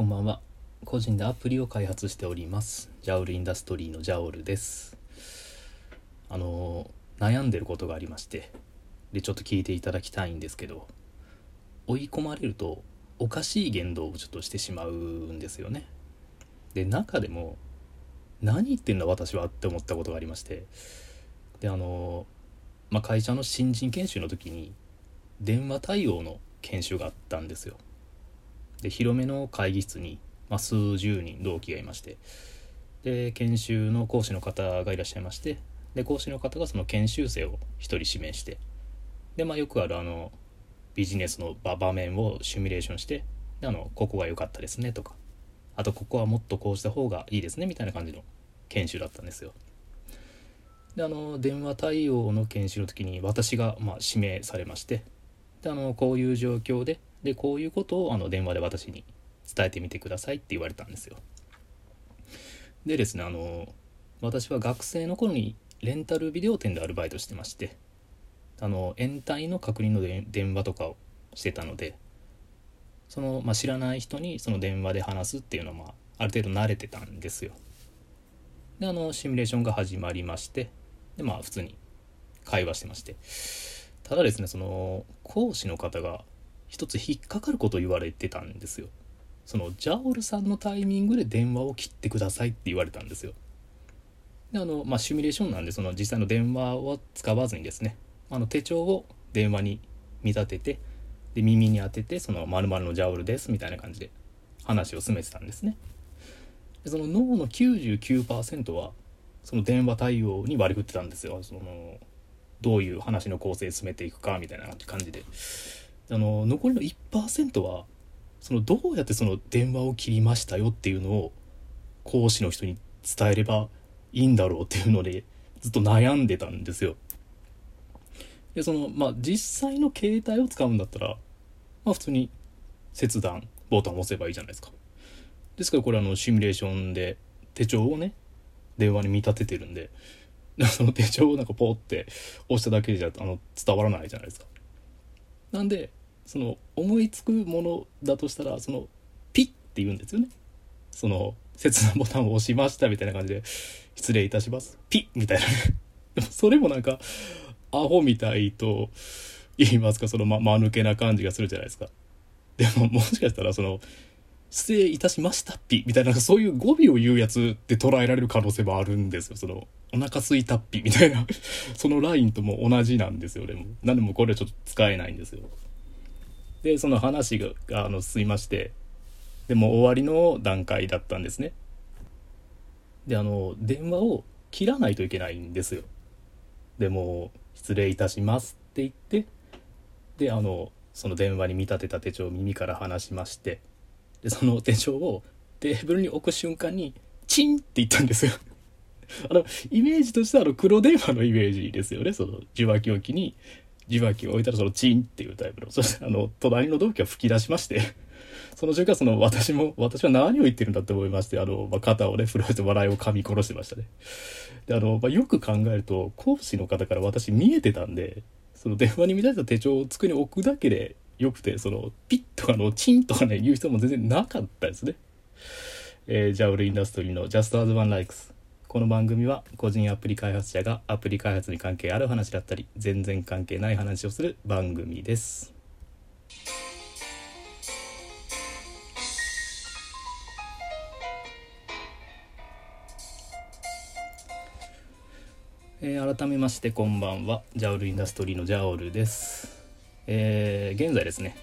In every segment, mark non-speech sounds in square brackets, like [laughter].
こんばんは。個人でアプリを開発しております。ジャオルインダストリーのジャオルです。あの悩んでることがありましてでちょっと聞いていただきたいんですけど追い込まれるとおかしい言動をちょっとしてしまうんですよね。で中でも何言ってんだ私はって思ったことがありましてであの、まあ、会社の新人研修の時に電話対応の研修があったんですよ。で広めの会議室に、まあ、数十人同期がいまして。で研修の講師の方がいらっしゃいまして。で講師の方がその研修生を1人指名して。で、まあ、よくあるあのビジネスの場面をシミュレーションして。であのここが良かったですねとか。あとここはもっとこうした方がいいですねみたいな感じの研修だったんですよ。であの電話対応の研修の時に私がま指名されまして。であのこういう状況ででこういうことをあの電話で私に伝えてみてくださいって言われたんですよ。でですねあの私は学生の頃にレンタルビデオ店でアルバイトしてましてあの延滞の確認の電話とかをしてたのでその、まあ、知らない人にその電話で話すっていうのは、まあ、ある程度慣れてたんですよ。であのシミュレーションが始まりましてでまあ普通に会話してましてただですねその講師の方が一つ引っかかることを言われてたんですよ。そのジャオルさんのタイミングで電話を切ってくださいって言われたんですよ。であのまあシミュレーションなんでその実際の電話を使わずにですねあの手帳を電話に見立ててで耳に当ててその〇〇のジャオルですみたいな感じで話を進めてたんですね。でその脳の99%はその電話対応に割り振ってたんですよ。そのどういう話の構成進めていくかみたいな感じで。あの残りの1%はそのどうやってその電話を切りましたよっていうのを講師の人に伝えればいいんだろうっていうのでずっと悩んでたんですよ。でそのまあ実際の携帯を使うんだったらまあ普通に切断ボタンを押せばいいじゃないですか。ですからこれあのシミュレーションで手帳をね電話に見立ててるんで [laughs] その手帳をなんかポーって押しただけじゃあの伝わらないじゃないですか。なんでその思いつくものだとしたらそのピッって言うんですよね。その切断ボタンを押しましたみたいな感じで失礼いたします。ピッみたいな。[laughs] でもそれもなんかアホみたいと言いますかそのま間抜けな感じがするじゃないですか。でももしかしたらその失礼いたしましたっぴみたいなそういう語尾を言うやつって捉えられる可能性もあるんですよ。そのお腹すいたっぴみたいな。そのラインとも同じなんですよでも。何でもこれはちょっと使えないんですよ。でその話があの進みましてでも終わりの段階だったんですね。であの電話を切らないといけないんですよ。でも「失礼いたします」って言ってであのその電話に見立てた手帳を耳から離しましてでその手帳をテーブルに置く瞬間にチンって言ったんですよ。あのイメージとしてはあの黒電話のイメージですよね。その受話器置きに。受話器を置いたらそのチンっていうタイプのそしてあの隣の同期が吹き出しましてその瞬間その私も私は何を言ってるんだって思いましてあの、まあ、肩をね震えて笑いを噛み殺してましたね。であの、まあ、よく考えると講師の方から私見えてたんでその電話に見立てた手帳を机に置くだけでよくてそのピッとかのチンとかね言う人も全然なかったですね。えー、ジャウルインダストリーの。Just as One Likes この番組は個人アプリ開発者がアプリ開発に関係ある話だったり全然関係ない話をする番組です。えー、改めましてこんばんはジャオルインダストリーのジャオルです、えー、現在ですね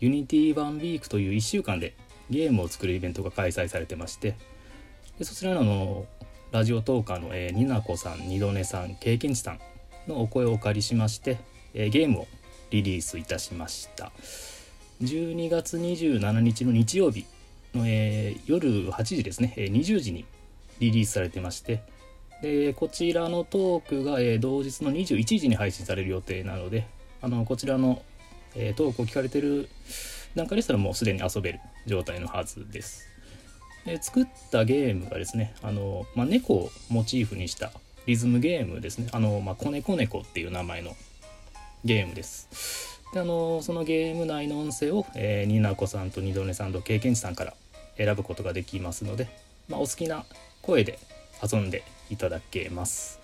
Unity one week という1週間でゲームを作るイベントが開催されてましてでそちらのラジオトーカーの、えー、ニナコさん、二度寝さん、経験値さんのお声をお借りしまして、えー、ゲームをリリースいたしました。12月27日の日曜日の、えー、夜8時ですね、えー、20時にリリースされてまして、でこちらのトークが、えー、同日の21時に配信される予定なので、あのこちらの、えー、トークを聞かれてる段階でしたらもうすでに遊べる状態のはずです。で作ったゲームがですねあの、まあ、猫をモチーフにしたリズムゲームですねあの、まあ、子猫猫っていう名前のゲームですであのそのゲーム内の音声を、えー、ニナコさんと二度寝さんと経験値さんから選ぶことができますので、まあ、お好きな声で遊んでいただけます。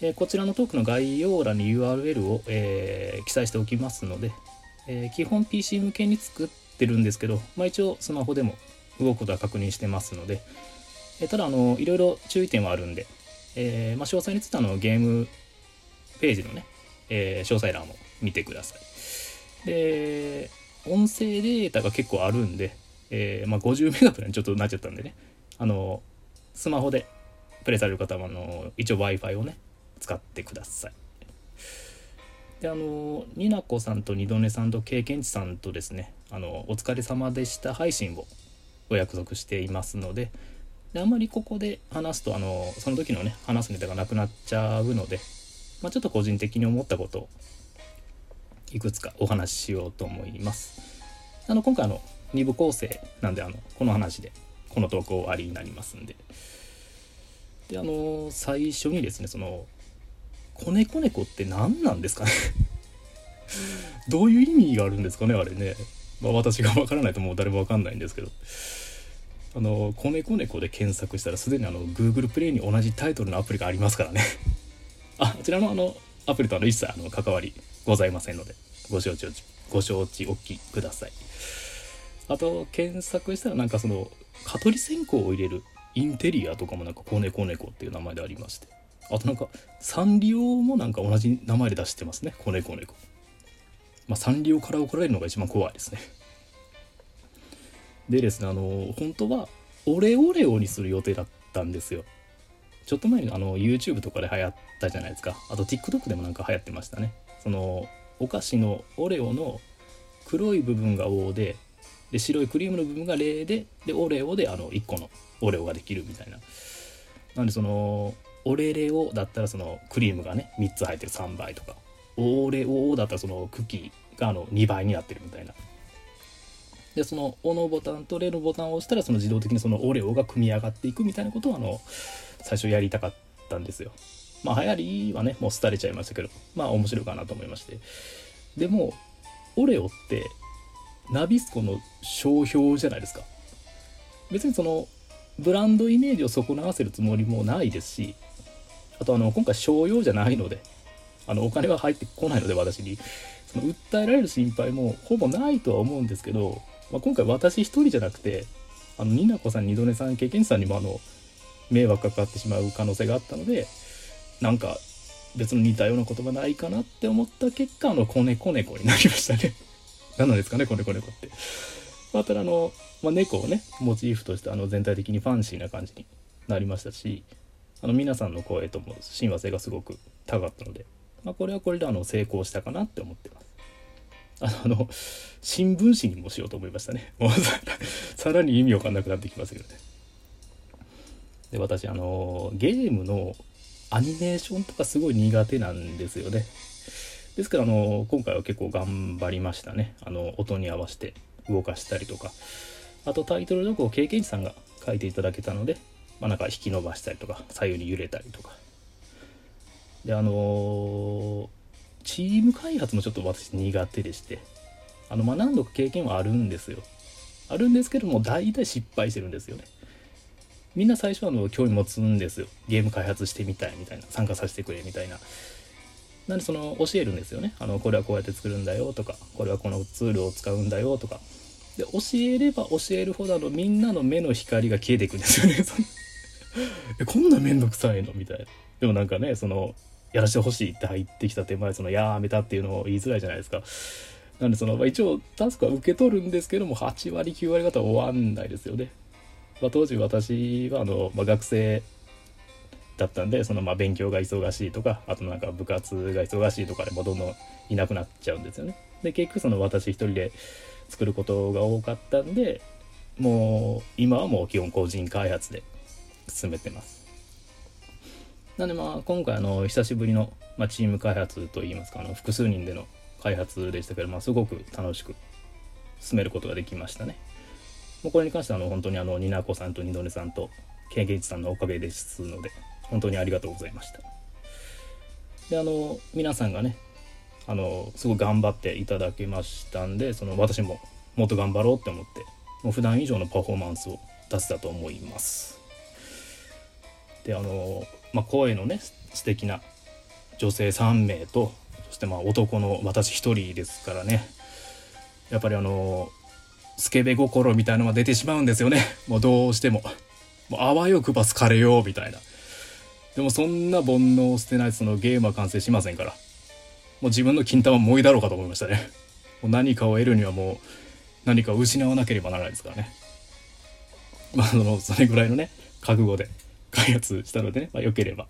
えー、こちらのトークの概要欄に URL を、えー、記載しておきますので、えー、基本 PC 向けに作ってるんですけど、まあ、一応スマホでも動くことは確認してますので、えただあのいろいろ注意点はあるんで、えまあ、詳細についてはのゲームページのね、え詳細欄を見てください。で音声データが結構あるんで、えまあ、50メガくらいにちょっとなっちゃったんでねあのスマホでプレイされる方はあの一応 Wi-Fi をね使ってください。であのになこさんと二度寝さんと経験値さんとですねあのお疲れ様でした配信をお約束していますのでであんまりここで話すとあのその時のね話すネタがなくなっちゃうので、まあ、ちょっと個人的に思ったことをいくつかお話ししようと思います。あの今回あの2部構成なんであのこの話でこの投稿終わりになりますんで。であの最初にですねその子猫猫って何なんですかね [laughs] どういう意味があるんですかねあれね。まあ、私がわからないともう誰もわかんないんですけど。あの、子猫猫で検索したらすでにあの Google プレイに同じタイトルのアプリがありますからね。[laughs] あ、こちらのあのアプリとあの一切あの関わりございませんので、ご承知ご承知おきください。あと、検索したらなんかその、蚊取り線香を入れるインテリアとかもなんか子猫猫っていう名前でありまして。あとなんかサンリオもなんか同じ名前で出してますね子猫猫まあサンリオから怒られるのが一番怖いですね。でですねあの本当はオレオレオにする予定だったんですよ。ちょっと前にあの YouTube とかで流行ったじゃないですか。あと TikTok でもなんか流行ってましたね。そのお菓子のオレオの黒い部分が O でで白いクリームの部分が0ででオレオであの1個のオレオができるみたいな。なんでそのオレレオだったらそのクリームがね3つ入ってる3倍とか。オーレオだったらそのクッキーがあの2倍になってるみたいな。でその「お」のボタンと「レ」のボタンを押したらその自動的にそのオレオが組み上がっていくみたいなことをあの最初やりたかったんですよ。まあ流行りはねもう廃れちゃいましたけどまあ面白いかなと思いまして。でもオレオってナビスコの商標じゃないですか。別にそのブランドイメージを損なわせるつもりもないですしあとあの今回商用じゃないのであのお金は入ってこないので私にその訴えられる心配もほぼないとは思うんですけど、まあ、今回私一人じゃなくてあのニナコさん二度寝さん経験者さんにもあの迷惑かかってしまう可能性があったのでなんか別の似たような言葉ないかなって思った結果あの子猫猫になりましたね [laughs] 何なんですかね子猫猫って。またあの、まあ、猫をねモチーフとしてあの全体的にファンシーな感じになりましたしあの皆さんの声とも親和性がすごく高かったので、まあ、これはこれであの成功したかなって思ってます。あの新聞紙にもしようと思いましたね。[laughs] もうさらに意味わかんなくなってきますけどね。で私あのゲームのアニメーションとかすごい苦手なんですよね。ですからあの今回は結構頑張りましたね。あの音に合わせて動かしたりとか。あとタイトルどこを経験値さんが書いていただけたので、まあ、なんか引き伸ばしたりとか左右に揺れたりとかであのー、チーム開発もちょっと私苦手でして。あのまあ何度か経験はあるんですよ。あるんですけども大体失敗してるんですよね。みんな最初はあの興味持つんですよ。ゲーム開発してみたいみたいな。参加させてくれみたいな。なんでその教えるんですよね。あのこれはこうやって作るんだよ。とかこれはこのツールを使うんだよ。とか。で教えれば教えるほどのみんなの目の光が消えていくんですよね。[laughs] えこんなめんどくさいの？みたいな。でもなんかねそのやらせてほしいって入ってきた手前そのやめたっていうのを言いづらいじゃないですか。なんでその、まあ、一応タスクは受け取るんですけども8割9割方終わんないですよね、まあ、当時私はあの、まあ、学生だったんでそのまあ勉強が忙しいとかあとなんか部活が忙しいとかでもどんどんいなくなっちゃうんですよね。で結局その私一人で作ることが多かったんでもう今はもう基本個人開発で進めてます。なんでまあ今回あの久しぶりの、まあ、チーム開発といいますかあの複数人での開発でしたけど、まあ、すごく楽しく進めることができましたね。もうこれに関してはあの本当にあのニナコさんとニドネさんとケンゲイチさんのおかげですので本当にありがとうございました。であの皆さんがねあのすごい頑張っていただきましたんでその私ももっと頑張ろうって思ってもう普段以上のパフォーマンスを出せたと思いますであの、まあ、声のね素敵な女性3名とそしてまあ男の私1人ですからね。やっぱりあのスケベ心みたいのが出てしまうんですよね。[laughs] もうどうしても。もうあわよくば好かれようみたいな。でもそんな煩悩を捨てないそのゲームは完成しませんから。もう自分の金玉もいだろうかと思いましたね。もう何かを得るにはもう何かを失わなければならないですからね。まあそのそれぐらいのね覚悟で。開発したのでね、まあ、よければ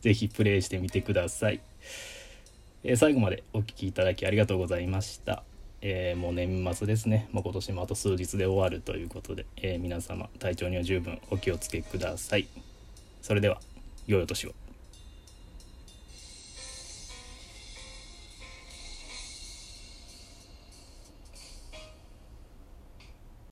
是非プレイしてみてください、えー、最後までお聴きいただきありがとうございました。えー、もう年末ですね、まあ、今年もあと数日で終わるということで、えー、皆様体調には十分お気をつけください。それでは良いお年を。